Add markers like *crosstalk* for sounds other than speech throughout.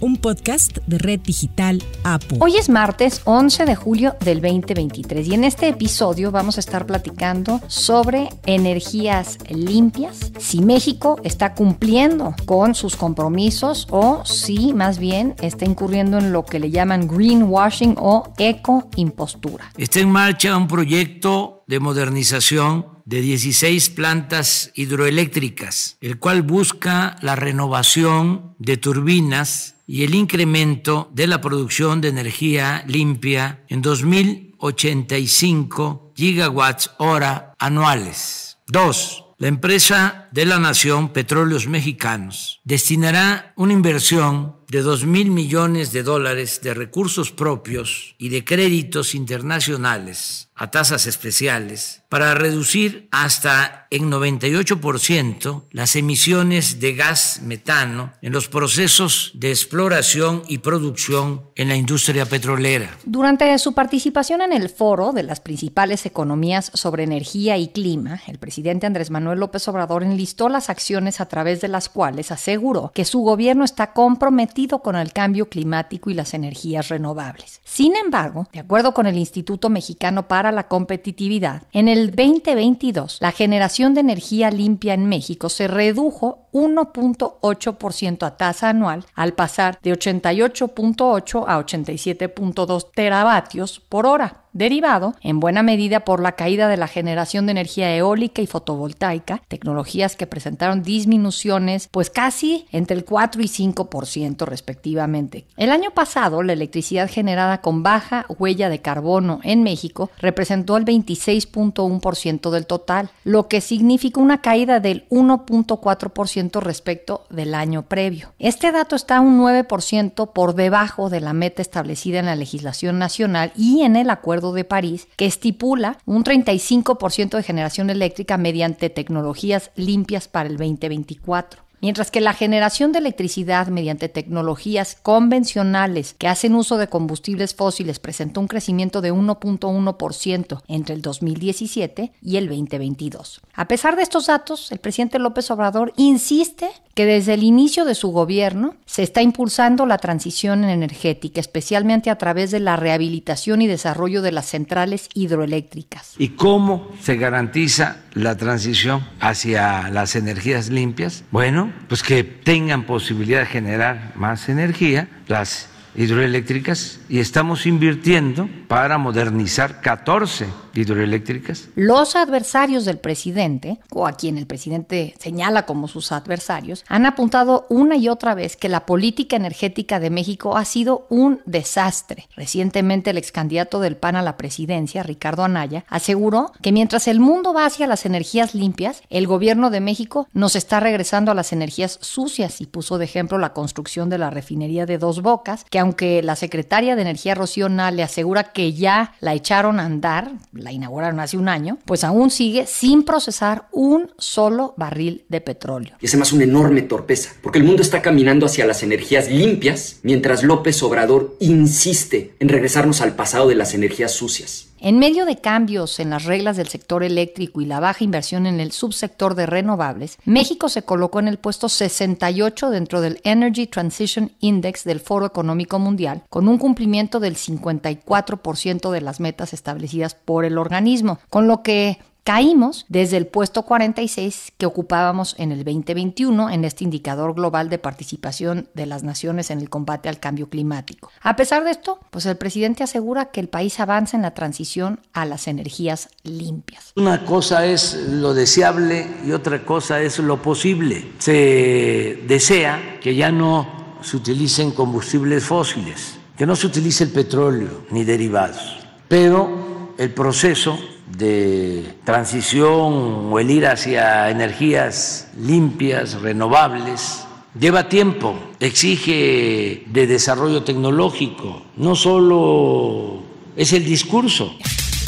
un podcast de Red Digital APO. Hoy es martes 11 de julio del 2023 y en este episodio vamos a estar platicando sobre energías limpias, si México está cumpliendo con sus compromisos o si más bien está incurriendo en lo que le llaman greenwashing o ecoimpostura. Está en marcha un proyecto de modernización de 16 plantas hidroeléctricas, el cual busca la renovación de turbinas y el incremento de la producción de energía limpia en 2.085 gigawatts hora anuales. Dos, la empresa de la nación Petróleos Mexicanos destinará una inversión de 2 mil millones de dólares de recursos propios y de créditos internacionales a tasas especiales para reducir hasta en 98% las emisiones de gas metano en los procesos de exploración y producción en la industria petrolera. Durante su participación en el foro de las principales economías sobre energía y clima, el presidente Andrés Manuel López Obrador enlistó las acciones a través de las cuales aseguró que su gobierno está comprometido con el cambio climático y las energías renovables. Sin embargo, de acuerdo con el Instituto Mexicano para la Competitividad, en el 2022 la generación de energía limpia en México se redujo 1.8% a tasa anual al pasar de 88.8 a 87.2 teravatios por hora derivado en buena medida por la caída de la generación de energía eólica y fotovoltaica, tecnologías que presentaron disminuciones pues casi entre el 4 y 5% respectivamente. El año pasado, la electricidad generada con baja huella de carbono en México representó el 26.1% del total, lo que significa una caída del 1.4% respecto del año previo. Este dato está un 9% por debajo de la meta establecida en la legislación nacional y en el acuerdo de París que estipula un 35% de generación eléctrica mediante tecnologías limpias para el 2024 mientras que la generación de electricidad mediante tecnologías convencionales que hacen uso de combustibles fósiles presentó un crecimiento de 1.1% entre el 2017 y el 2022. A pesar de estos datos, el presidente López Obrador insiste que desde el inicio de su gobierno se está impulsando la transición energética, especialmente a través de la rehabilitación y desarrollo de las centrales hidroeléctricas. ¿Y cómo se garantiza la transición hacia las energías limpias? Bueno, pues que tengan posibilidad de generar más energía las hidroeléctricas y estamos invirtiendo para modernizar 14 hidroeléctricas. Los adversarios del presidente, o a quien el presidente señala como sus adversarios, han apuntado una y otra vez que la política energética de México ha sido un desastre. Recientemente el ex candidato del PAN a la presidencia, Ricardo Anaya, aseguró que mientras el mundo va hacia las energías limpias, el gobierno de México nos está regresando a las energías sucias y puso de ejemplo la construcción de la refinería de Dos Bocas, que aunque la secretaria de Energía Rocío Nale asegura que ya la echaron a andar, la inauguraron hace un año, pues aún sigue sin procesar un solo barril de petróleo. Y es además una enorme torpeza, porque el mundo está caminando hacia las energías limpias, mientras López Obrador insiste en regresarnos al pasado de las energías sucias. En medio de cambios en las reglas del sector eléctrico y la baja inversión en el subsector de renovables, México se colocó en el puesto 68 dentro del Energy Transition Index del Foro Económico Mundial, con un cumplimiento del 54% de las metas establecidas por el organismo, con lo que Caímos desde el puesto 46 que ocupábamos en el 2021 en este indicador global de participación de las naciones en el combate al cambio climático. A pesar de esto, pues el presidente asegura que el país avanza en la transición a las energías limpias. Una cosa es lo deseable y otra cosa es lo posible. Se desea que ya no se utilicen combustibles fósiles, que no se utilice el petróleo ni derivados, pero el proceso de transición o el ir hacia energías limpias, renovables, lleva tiempo, exige de desarrollo tecnológico, no solo es el discurso.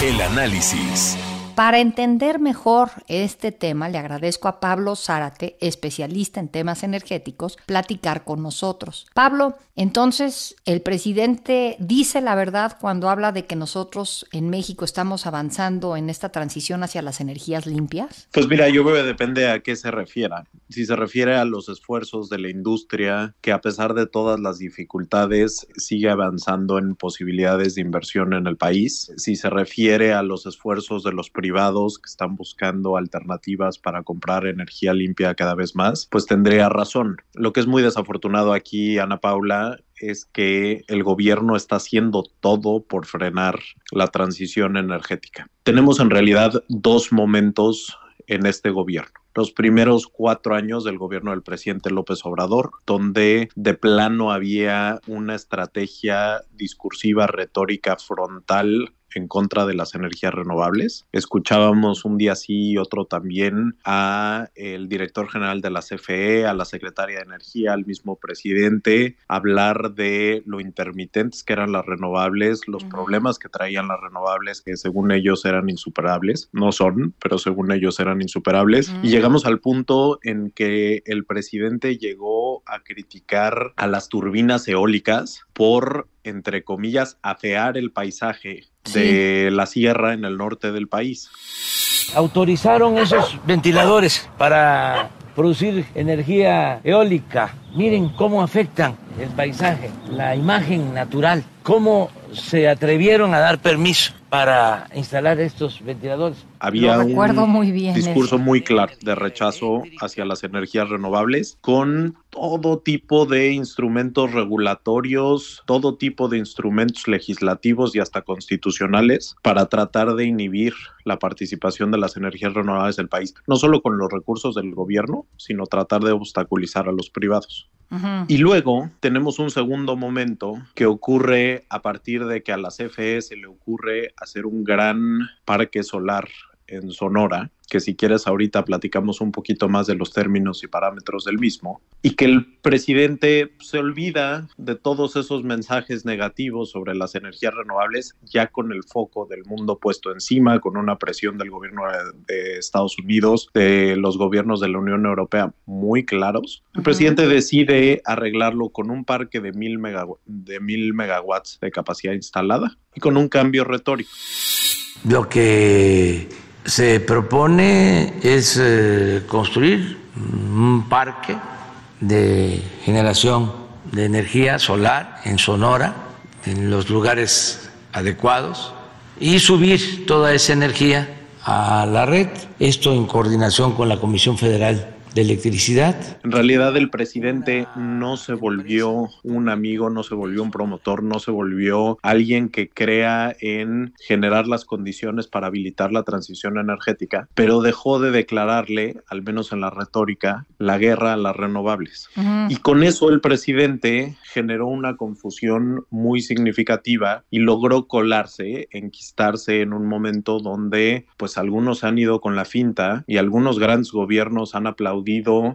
El análisis. Para entender mejor este tema, le agradezco a Pablo Zárate, especialista en temas energéticos, platicar con nosotros. Pablo, entonces, ¿el presidente dice la verdad cuando habla de que nosotros en México estamos avanzando en esta transición hacia las energías limpias? Pues mira, yo creo que depende a qué se refiera. Si se refiere a los esfuerzos de la industria, que a pesar de todas las dificultades sigue avanzando en posibilidades de inversión en el país. Si se refiere a los esfuerzos de los privados que están buscando alternativas para comprar energía limpia cada vez más, pues tendría razón. Lo que es muy desafortunado aquí, Ana Paula, es que el gobierno está haciendo todo por frenar la transición energética. Tenemos en realidad dos momentos en este gobierno los primeros cuatro años del gobierno del presidente López Obrador, donde de plano había una estrategia discursiva, retórica, frontal en contra de las energías renovables. Escuchábamos un día sí y otro también a el director general de la CFE, a la secretaria de Energía, al mismo presidente, hablar de lo intermitentes que eran las renovables, los problemas que traían las renovables, que según ellos eran insuperables. No son, pero según ellos eran insuperables. Y llegamos al punto en que el presidente llegó a criticar a las turbinas eólicas por entre comillas, afear el paisaje de la sierra en el norte del país. Autorizaron esos ventiladores para producir energía eólica. Miren cómo afectan el paisaje, la imagen natural, cómo se atrevieron a dar permiso para instalar estos ventiladores. Había un muy bien discurso muy claro de rechazo hacia las energías renovables con todo tipo de instrumentos regulatorios, todo tipo de instrumentos legislativos y hasta constitucionales para tratar de inhibir la participación de las energías renovables del país, no solo con los recursos del gobierno, sino tratar de obstaculizar a los privados. Y luego tenemos un segundo momento que ocurre a partir de que a la CFE se le ocurre hacer un gran parque solar en Sonora que si quieres ahorita platicamos un poquito más de los términos y parámetros del mismo, y que el presidente se olvida de todos esos mensajes negativos sobre las energías renovables, ya con el foco del mundo puesto encima, con una presión del gobierno de Estados Unidos, de los gobiernos de la Unión Europea muy claros. El presidente decide arreglarlo con un parque de mil, de mil megawatts de capacidad instalada y con un cambio retórico. Lo que se propone es eh, construir un parque de generación de energía solar en Sonora, en los lugares adecuados, y subir toda esa energía a la red, esto en coordinación con la Comisión Federal de electricidad. En realidad el presidente no se volvió un amigo, no se volvió un promotor, no se volvió alguien que crea en generar las condiciones para habilitar la transición energética, pero dejó de declararle, al menos en la retórica, la guerra a las renovables. Y con eso el presidente generó una confusión muy significativa y logró colarse, enquistarse en un momento donde pues algunos han ido con la finta y algunos grandes gobiernos han aplaudido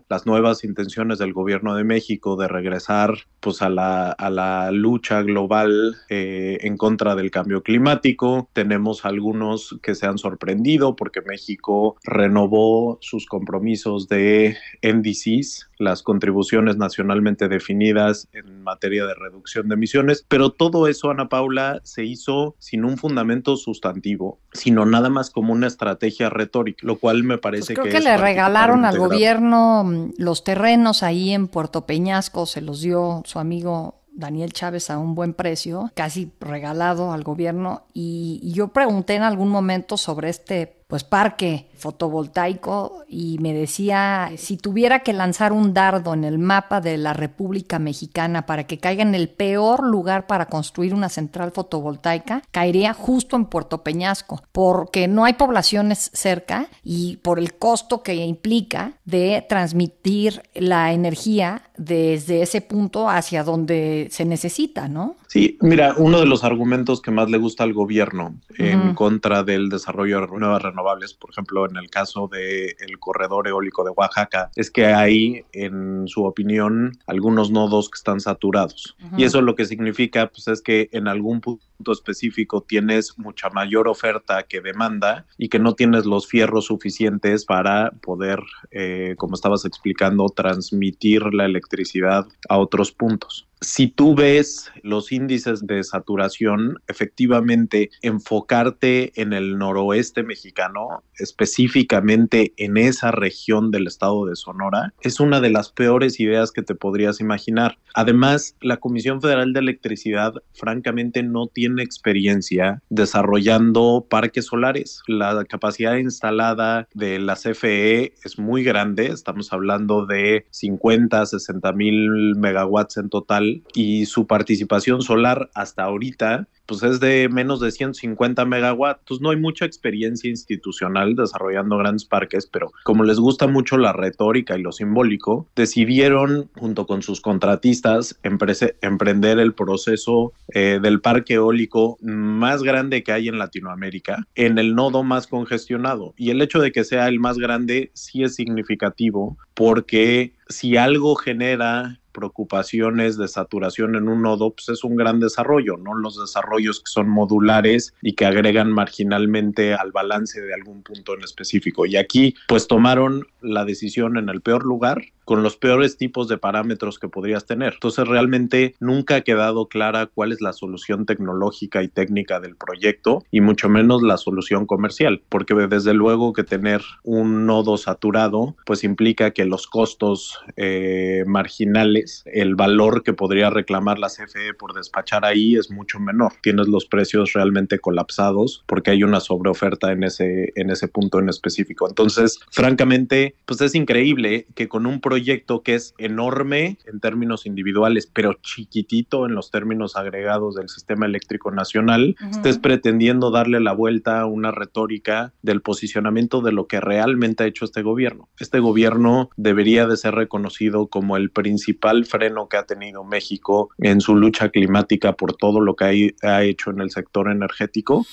las nuevas intenciones del gobierno de México de regresar pues a la, a la lucha global eh, en contra del cambio climático. Tenemos algunos que se han sorprendido porque México renovó sus compromisos de NDCs, las contribuciones nacionalmente definidas en materia de reducción de emisiones, pero todo eso, Ana Paula, se hizo sin un fundamento sustantivo, sino nada más como una estrategia retórica, lo cual me parece pues que... Creo que le regalaron al gobierno mm, los terrenos ahí en Puerto Peñasco, se los dio su amigo Daniel Chávez a un buen precio, casi regalado al gobierno. y, yo pregunté en algún momento sobre este pues parque fotovoltaico y me decía, si tuviera que lanzar un dardo en el mapa de la República Mexicana para que caiga en el peor lugar para construir una central fotovoltaica, caería justo en Puerto Peñasco, porque no hay poblaciones cerca y por el costo que implica de transmitir la energía desde ese punto hacia donde se necesita, ¿no? Sí, mira, uno de los argumentos que más le gusta al gobierno en contra del desarrollo de nuevas renovables, por ejemplo, en el caso del el corredor eólico de Oaxaca, es que hay, en su opinión, algunos nodos que están saturados. Y eso lo que significa pues, es que en algún punto específico tienes mucha mayor oferta que demanda y que no tienes los fierros suficientes para poder, eh, como estabas explicando, transmitir la electricidad a otros puntos si tú ves los índices de saturación, efectivamente enfocarte en el noroeste mexicano, específicamente en esa región del estado de Sonora, es una de las peores ideas que te podrías imaginar. Además, la Comisión Federal de Electricidad francamente no tiene experiencia desarrollando parques solares. La capacidad instalada de la CFE es muy grande, estamos hablando de 50, 60 mil megawatts en total y su participación solar hasta ahorita pues es de menos de 150 megawatts. Pues no hay mucha experiencia institucional desarrollando grandes parques, pero como les gusta mucho la retórica y lo simbólico, decidieron junto con sus contratistas emprender el proceso eh, del parque eólico más grande que hay en Latinoamérica en el nodo más congestionado. Y el hecho de que sea el más grande sí es significativo porque si algo genera preocupaciones de saturación en un nodo, pues es un gran desarrollo, ¿no? Los desarrollos que son modulares y que agregan marginalmente al balance de algún punto en específico. Y aquí, pues tomaron la decisión en el peor lugar, con los peores tipos de parámetros que podrías tener. Entonces, realmente nunca ha quedado clara cuál es la solución tecnológica y técnica del proyecto y mucho menos la solución comercial, porque desde luego que tener un nodo saturado, pues implica que los costos eh, marginales, el valor que podría reclamar la CFE por despachar ahí es mucho menor. Tienes los precios realmente colapsados porque hay una sobreoferta en ese, en ese punto en específico. Entonces, francamente, pues es increíble que con un proyecto que es enorme en términos individuales, pero chiquitito en los términos agregados del sistema eléctrico nacional, estés pretendiendo darle la vuelta a una retórica del posicionamiento de lo que realmente ha hecho este gobierno. Este gobierno debería de ser reconocido como el principal freno que ha tenido México en su lucha climática por todo lo que ha hecho en el sector energético.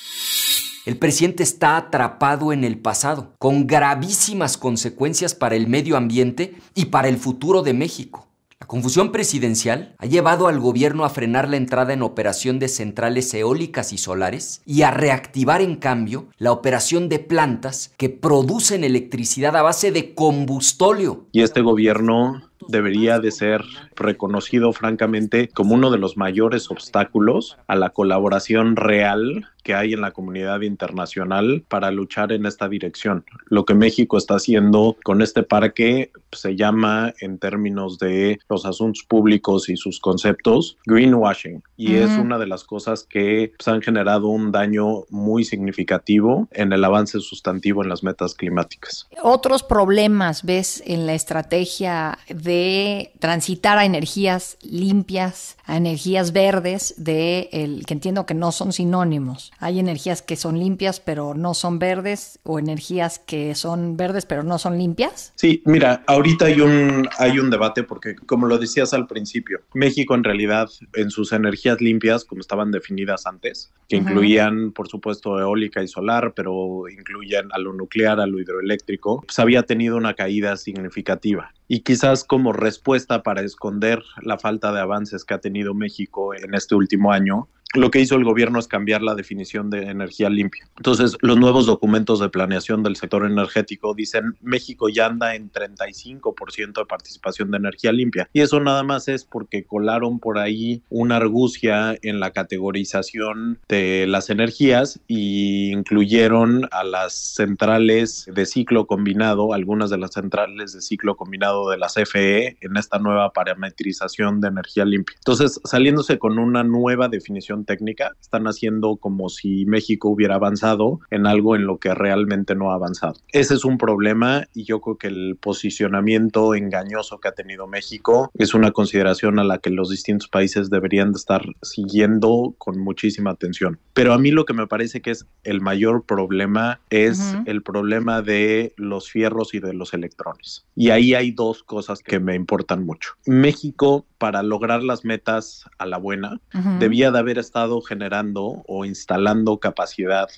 El presidente está atrapado en el pasado, con gravísimas consecuencias para el medio ambiente y para el futuro de México. La confusión presidencial ha llevado al gobierno a frenar la entrada en operación de centrales eólicas y solares y a reactivar en cambio la operación de plantas que producen electricidad a base de combustóleo. Y este gobierno debería de ser reconocido francamente como uno de los mayores obstáculos a la colaboración real que hay en la comunidad internacional para luchar en esta dirección. Lo que México está haciendo con este parque se llama en términos de los asuntos públicos y sus conceptos greenwashing y es una de las cosas que pues, han generado un daño muy significativo en el avance sustantivo en las metas climáticas. Otros problemas ves en la estrategia de transitar a energías limpias, a energías verdes, de el que entiendo que no son sinónimos. Hay energías que son limpias pero no son verdes o energías que son verdes pero no son limpias. Sí, mira, ahorita hay un hay un debate porque como lo decías al principio, México en realidad en sus energías limpias como estaban definidas antes, que incluían por supuesto eólica y solar, pero incluían a lo nuclear, a lo hidroeléctrico, pues había tenido una caída significativa y quizás como respuesta para esconder la falta de avances que ha tenido México en este último año, lo que hizo el gobierno es cambiar la definición de energía limpia. Entonces, los nuevos documentos de planeación del sector energético dicen México ya anda en 35% de participación de energía limpia. Y eso nada más es porque colaron por ahí una argucia en la categorización de las energías y incluyeron a las centrales de ciclo combinado, algunas de las centrales de ciclo combinado de la CFE en esta nueva parametrización de energía limpia. Entonces, saliéndose con una nueva definición técnica, están haciendo como si México hubiera avanzado en algo en lo que realmente no ha avanzado. Ese es un problema y yo creo que el posicionamiento engañoso que ha tenido México es una consideración a la que los distintos países deberían de estar siguiendo con muchísima atención. Pero a mí lo que me parece que es el mayor problema es el problema de los fierros y de los electrones. Y ahí hay dos cosas que me importan mucho. México para lograr las metas a la buena, debía de haber estado generando o instalando capacidad,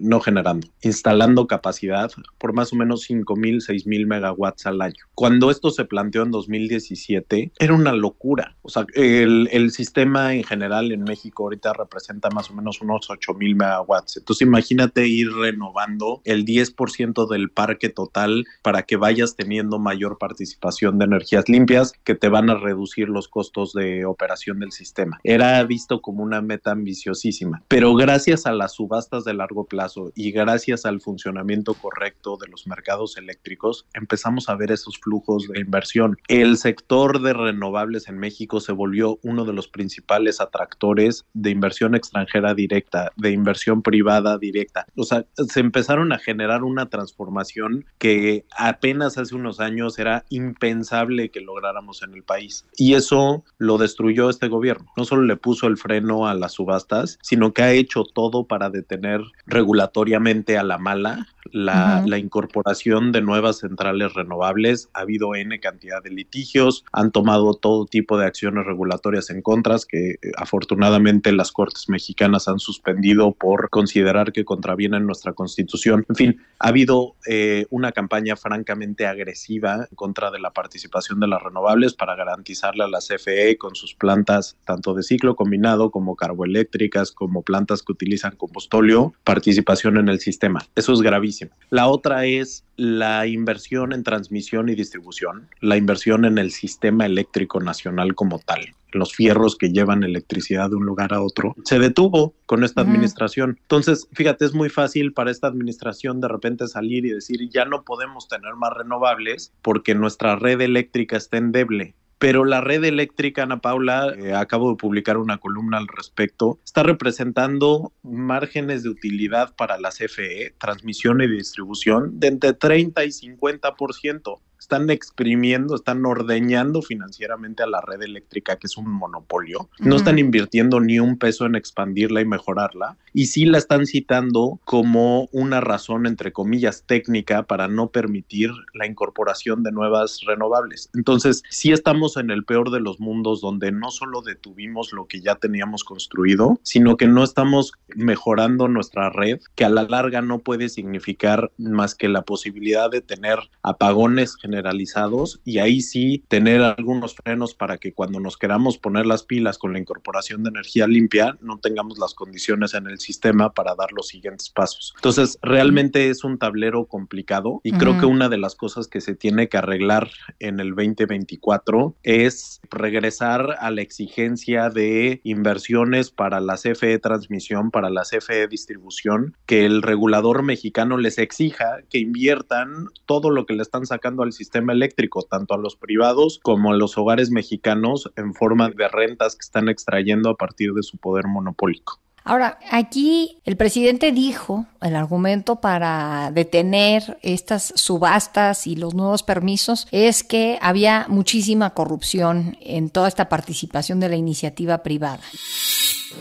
no generando, instalando capacidad por más o menos 5 mil, 6 mil megawatts al año. Cuando esto se planteó en 2017, era una locura. O sea, el, el sistema en general en México ahorita representa más o menos unos 8 mil megawatts. Entonces imagínate ir renovando el 10% del parque total para que vayas teniendo mayor participación de energías limpias que te van a reducir los costos de operación del sistema. Era visto como una meta ambiciosísima, pero gracias a las subastas de largo plazo y gracias al funcionamiento correcto de los mercados eléctricos, empezamos a ver esos flujos de inversión. El sector de renovables en México se volvió uno de los principales atractores de inversión extranjera directa, de inversión privada directa. O sea, se empezaron a generar una transformación que apenas hace unos años era impensable que lográramos en el país. Y eso lo destruyó este gobierno. No solo le puso el freno a las subastas, sino que ha hecho todo para detener regulatoriamente a la mala la, la, incorporación de nuevas centrales renovables. Ha habido N cantidad de litigios, han tomado todo tipo de acciones regulatorias en contras que eh, afortunadamente las Cortes mexicanas han suspendido por considerar que contravienen nuestra constitución. En fin, ha habido eh, una campaña francamente agresiva en contra de la participación de las renovables para garantizarle a la CFE con sus plantas tanto de ciclo combinado como carboeléctricas, como plantas que utilizan combustóleo, participación en el sistema. Eso es gravísimo. La otra es la inversión en transmisión y distribución, la inversión en el sistema eléctrico nacional como tal los fierros que llevan electricidad de un lugar a otro, se detuvo con esta administración. Entonces, fíjate, es muy fácil para esta administración de repente salir y decir, ya no podemos tener más renovables porque nuestra red eléctrica está endeble pero la red eléctrica, Ana Paula, eh, acabo de publicar una columna al respecto, está representando márgenes de utilidad para la CFE, transmisión y distribución, de entre 30 y 50% están exprimiendo, están ordeñando financieramente a la red eléctrica, que es un monopolio. No están invirtiendo ni un peso en expandirla y mejorarla. Y sí la están citando como una razón, entre comillas, técnica para no permitir la incorporación de nuevas renovables. Entonces, sí estamos en el peor de los mundos donde no solo detuvimos lo que ya teníamos construido, sino que no estamos mejorando nuestra red, que a la larga no puede significar más que la posibilidad de tener apagones generalizados y ahí sí tener algunos frenos para que cuando nos queramos poner las pilas con la incorporación de energía limpia no tengamos las condiciones en el sistema para dar los siguientes pasos. Entonces, realmente es un tablero complicado y creo que una de las cosas que se tiene que arreglar en el 2024 es regresar a la exigencia de inversiones para la CFE transmisión, para la CFE distribución, que el regulador mexicano les exija que inviertan todo lo que le están sacando al sistema eléctrico, tanto a los privados como a los hogares mexicanos en forma de rentas que están extrayendo a partir de su poder monopólico. Ahora, aquí el presidente dijo, el argumento para detener estas subastas y los nuevos permisos es que había muchísima corrupción en toda esta participación de la iniciativa privada.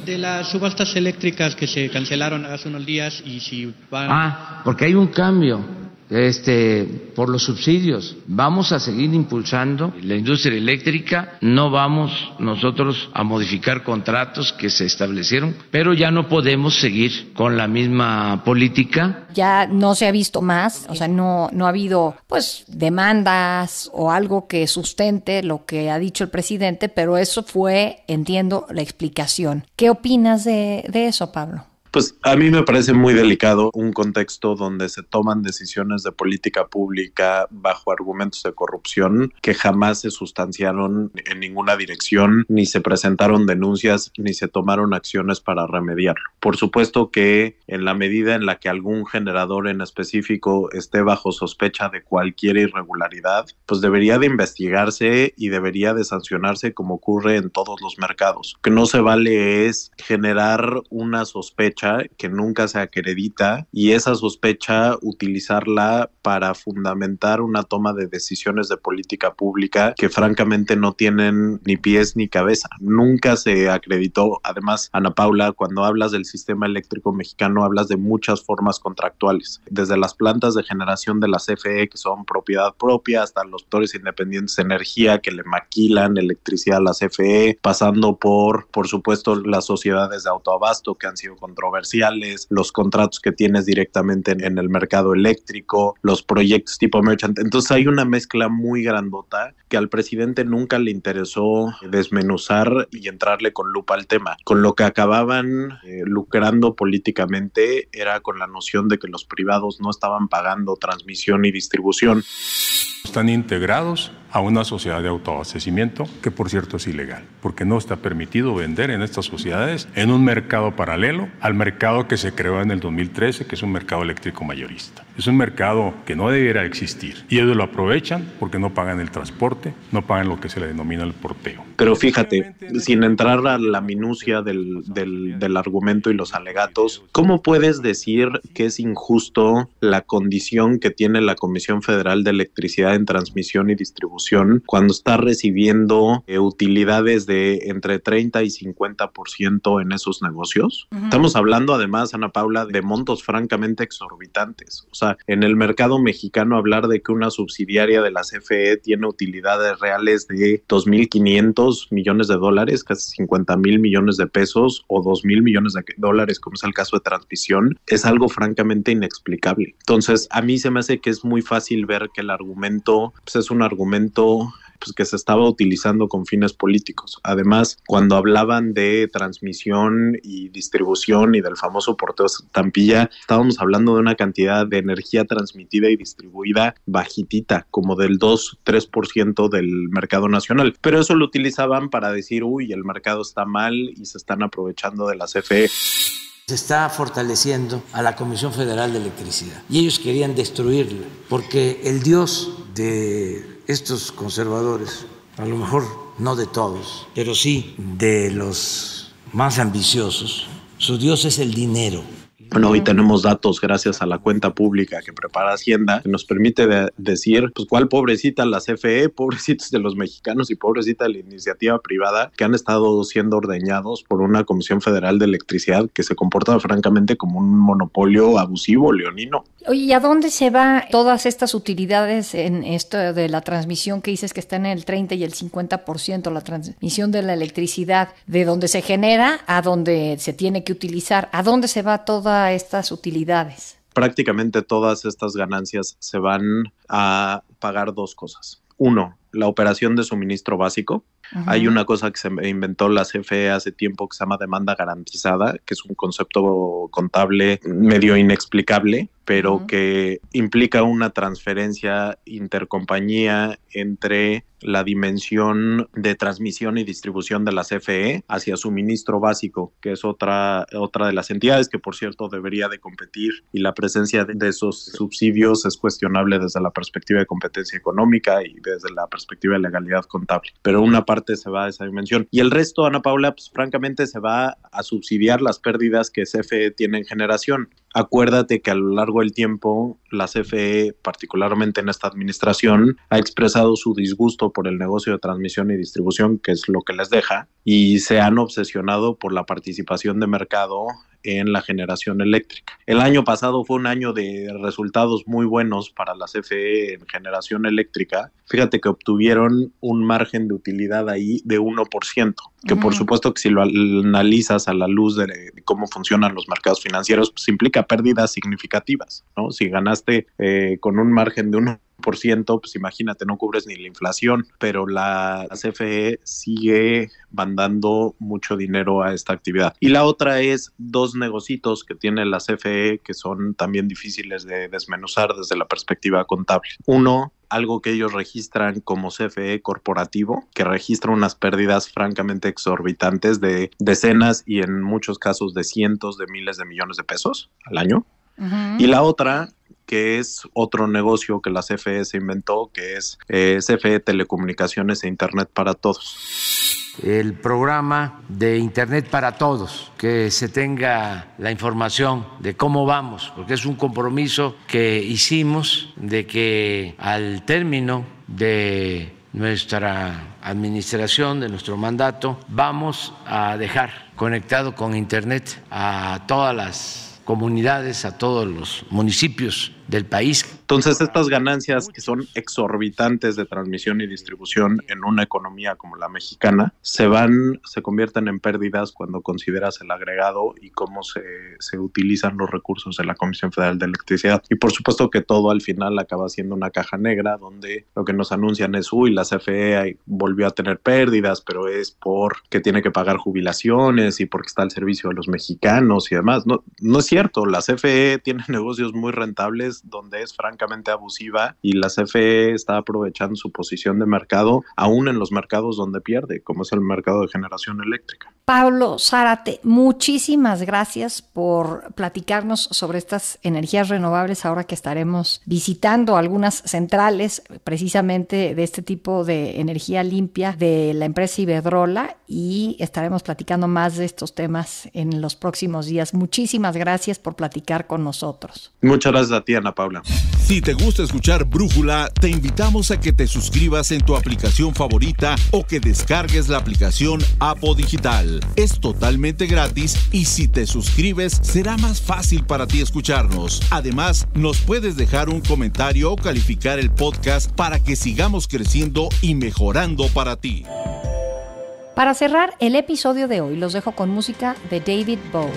De las subastas eléctricas que se cancelaron hace unos días y si van... Ah, porque hay un cambio este, por los subsidios. Vamos a seguir impulsando la industria eléctrica, no vamos nosotros a modificar contratos que se establecieron, pero ya no podemos seguir con la misma política. Ya no se ha visto más, o sea, no, no ha habido pues demandas o algo que sustente lo que ha dicho el presidente, pero eso fue, entiendo, la explicación. ¿Qué opinas de, de eso, Pablo? Pues a mí me parece muy delicado un contexto donde se toman decisiones de política pública bajo argumentos de corrupción que jamás se sustanciaron en ninguna dirección, ni se presentaron denuncias, ni se tomaron acciones para remediarlo. Por supuesto que en la medida en la que algún generador en específico esté bajo sospecha de cualquier irregularidad, pues debería de investigarse y debería de sancionarse como ocurre en todos los mercados. Lo que no se vale es generar una sospecha sospecha que nunca se acredita y esa sospecha utilizarla para fundamentar una toma de decisiones de política pública que francamente no tienen ni pies ni cabeza. Nunca se acreditó. Además, Ana Paula, cuando hablas del sistema eléctrico mexicano, hablas de muchas formas contractuales, desde las plantas de generación de la CFE, que son propiedad propia, hasta los actores independientes de energía que le maquilan electricidad a la CFE, pasando por, por supuesto, las sociedades de autoabasto que han sido controversiales, los contratos que tienes directamente en, en el mercado eléctrico, los proyectos tipo merchant. Entonces hay una mezcla muy grandota que al presidente nunca le interesó desmenuzar y entrarle con lupa al tema. Con lo que acababan eh, lucrando políticamente era con la noción de que los privados no estaban pagando transmisión y distribución. Están integrados a una sociedad de autoabastecimiento que por cierto es ilegal, porque no está permitido vender en estas sociedades en un mercado paralelo al mercado que se creó en el 2013, que es un mercado eléctrico mayorista. Es un mercado que no debiera existir y ellos lo aprovechan porque no pagan el transporte, no pagan lo que se le denomina el porteo. Pero fíjate, sin entrar a la minucia del, del, del argumento y los alegatos, ¿cómo puedes decir que es injusto la condición que tiene la Comisión Federal de Electricidad en transmisión y distribución? cuando está recibiendo eh, utilidades de entre 30 y 50% en esos negocios. Uh -huh. Estamos hablando además, Ana Paula, de montos francamente exorbitantes. O sea, en el mercado mexicano hablar de que una subsidiaria de la CFE tiene utilidades reales de 2.500 millones de dólares, casi 50 mil millones de pesos o 2 mil millones de dólares, como es el caso de transmisión, es algo francamente inexplicable. Entonces, a mí se me hace que es muy fácil ver que el argumento pues, es un argumento pues, que se estaba utilizando con fines políticos. Además, cuando hablaban de transmisión y distribución y del famoso porteo Tampilla, estábamos hablando de una cantidad de energía transmitida y distribuida bajitita, como del 2-3% del mercado nacional. Pero eso lo utilizaban para decir, uy, el mercado está mal y se están aprovechando de la CFE se está fortaleciendo a la Comisión Federal de Electricidad y ellos querían destruirla porque el dios de estos conservadores, a lo mejor no de todos, pero sí de los más ambiciosos, su dios es el dinero. Bueno, hoy tenemos datos gracias a la cuenta pública que prepara Hacienda, que nos permite de decir, pues, cuál pobrecita la CFE, pobrecitos de los mexicanos y pobrecita la iniciativa privada que han estado siendo ordeñados por una Comisión Federal de Electricidad que se comporta francamente como un monopolio abusivo leonino. Oye, ¿y a dónde se van todas estas utilidades en esto de la transmisión que dices que está en el 30 y el 50%, la transmisión de la electricidad, de donde se genera a donde se tiene que utilizar? ¿A dónde se va toda estas utilidades? Prácticamente todas estas ganancias se van a pagar dos cosas. Uno, la operación de suministro básico. Hay una cosa que se inventó la CFE hace tiempo que se llama demanda garantizada, que es un concepto contable medio inexplicable, pero uh -huh. que implica una transferencia intercompañía entre la dimensión de transmisión y distribución de la CFE hacia suministro básico, que es otra, otra de las entidades que, por cierto, debería de competir y la presencia de esos subsidios es cuestionable desde la perspectiva de competencia económica y desde la perspectiva de legalidad contable. Pero una parte se va a esa dimensión y el resto, Ana Paula, pues francamente se va a subsidiar las pérdidas que CFE tiene en generación. Acuérdate que a lo largo del tiempo la CFE, particularmente en esta administración, ha expresado su disgusto por el negocio de transmisión y distribución, que es lo que les deja, y se han obsesionado por la participación de mercado en la generación eléctrica. El año pasado fue un año de resultados muy buenos para la CFE en generación eléctrica. Fíjate que obtuvieron un margen de utilidad ahí de 1%, que uh -huh. por supuesto que si lo analizas a la luz de, de cómo funcionan los mercados financieros, pues implica pérdidas significativas, ¿no? Si ganaste eh, con un margen de 1 pues imagínate, no cubres ni la inflación, pero la, la CFE sigue mandando mucho dinero a esta actividad. Y la otra es dos negocios que tiene la CFE que son también difíciles de desmenuzar desde la perspectiva contable. Uno, algo que ellos registran como CFE corporativo, que registra unas pérdidas francamente exorbitantes de decenas y en muchos casos de cientos de miles de millones de pesos al año. Uh -huh. Y la otra que es otro negocio que la CFE se inventó, que es eh, CFE Telecomunicaciones e Internet para Todos. el programa de Internet para Todos, que se tenga la información de cómo vamos, porque es un compromiso que hicimos de que al término de nuestra administración, de nuestro mandato, vamos a dejar conectado con Internet a todas las comunidades, a todos los municipios del país. Entonces, estas ganancias que son exorbitantes de transmisión y distribución en una economía como la mexicana, se van, se convierten en pérdidas cuando consideras el agregado y cómo se, se utilizan los recursos de la Comisión Federal de Electricidad. Y por supuesto que todo al final acaba siendo una caja negra donde lo que nos anuncian es, uy, la CFE volvió a tener pérdidas, pero es porque tiene que pagar jubilaciones y porque está al servicio de los mexicanos y demás. No, no es cierto, la CFE tiene *laughs* negocios muy rentables donde es francamente abusiva y la CFE está aprovechando su posición de mercado aún en los mercados donde pierde, como es el mercado de generación eléctrica. Pablo Zárate, muchísimas gracias por platicarnos sobre estas energías renovables ahora que estaremos visitando algunas centrales precisamente de este tipo de energía limpia de la empresa Iberdrola y estaremos platicando más de estos temas en los próximos días. Muchísimas gracias por platicar con nosotros. Muchas gracias a ti, Ana Paula. Si te gusta escuchar Brújula, te invitamos a que te suscribas en tu aplicación favorita o que descargues la aplicación Apo Digital. Es totalmente gratis y si te suscribes será más fácil para ti escucharnos. Además, nos puedes dejar un comentario o calificar el podcast para que sigamos creciendo y mejorando para ti. Para cerrar el episodio de hoy, los dejo con música de David Bowie.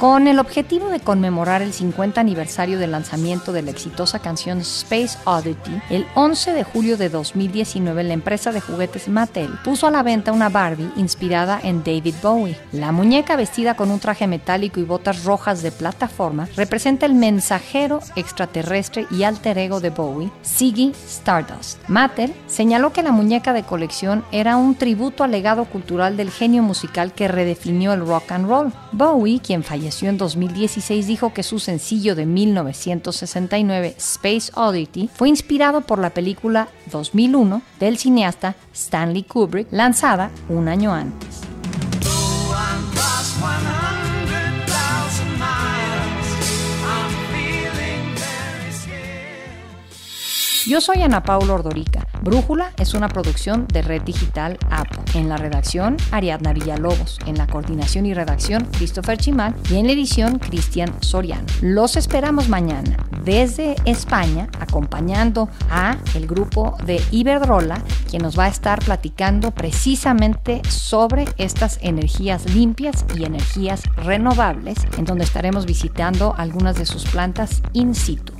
Con el objetivo de conmemorar el 50 aniversario del lanzamiento de la exitosa canción Space Oddity, el 11 de julio de 2019 la empresa de juguetes Mattel puso a la venta una Barbie inspirada en David Bowie. La muñeca vestida con un traje metálico y botas rojas de plataforma representa el mensajero extraterrestre y alter ego de Bowie, Ziggy Stardust. Mattel señaló que la muñeca de colección era un tributo al legado cultural del genio musical que redefinió el rock and roll. Bowie, quien en 2016, dijo que su sencillo de 1969, Space Oddity, fue inspirado por la película 2001 del cineasta Stanley Kubrick, lanzada un año antes. Yo soy Ana Paula Ordorica. Brújula es una producción de Red Digital APO. En la redacción, Ariadna Villalobos. En la coordinación y redacción, Christopher Chimal. Y en la edición, Cristian Soriano. Los esperamos mañana desde España, acompañando a el grupo de Iberdrola, quien nos va a estar platicando precisamente sobre estas energías limpias y energías renovables, en donde estaremos visitando algunas de sus plantas in situ.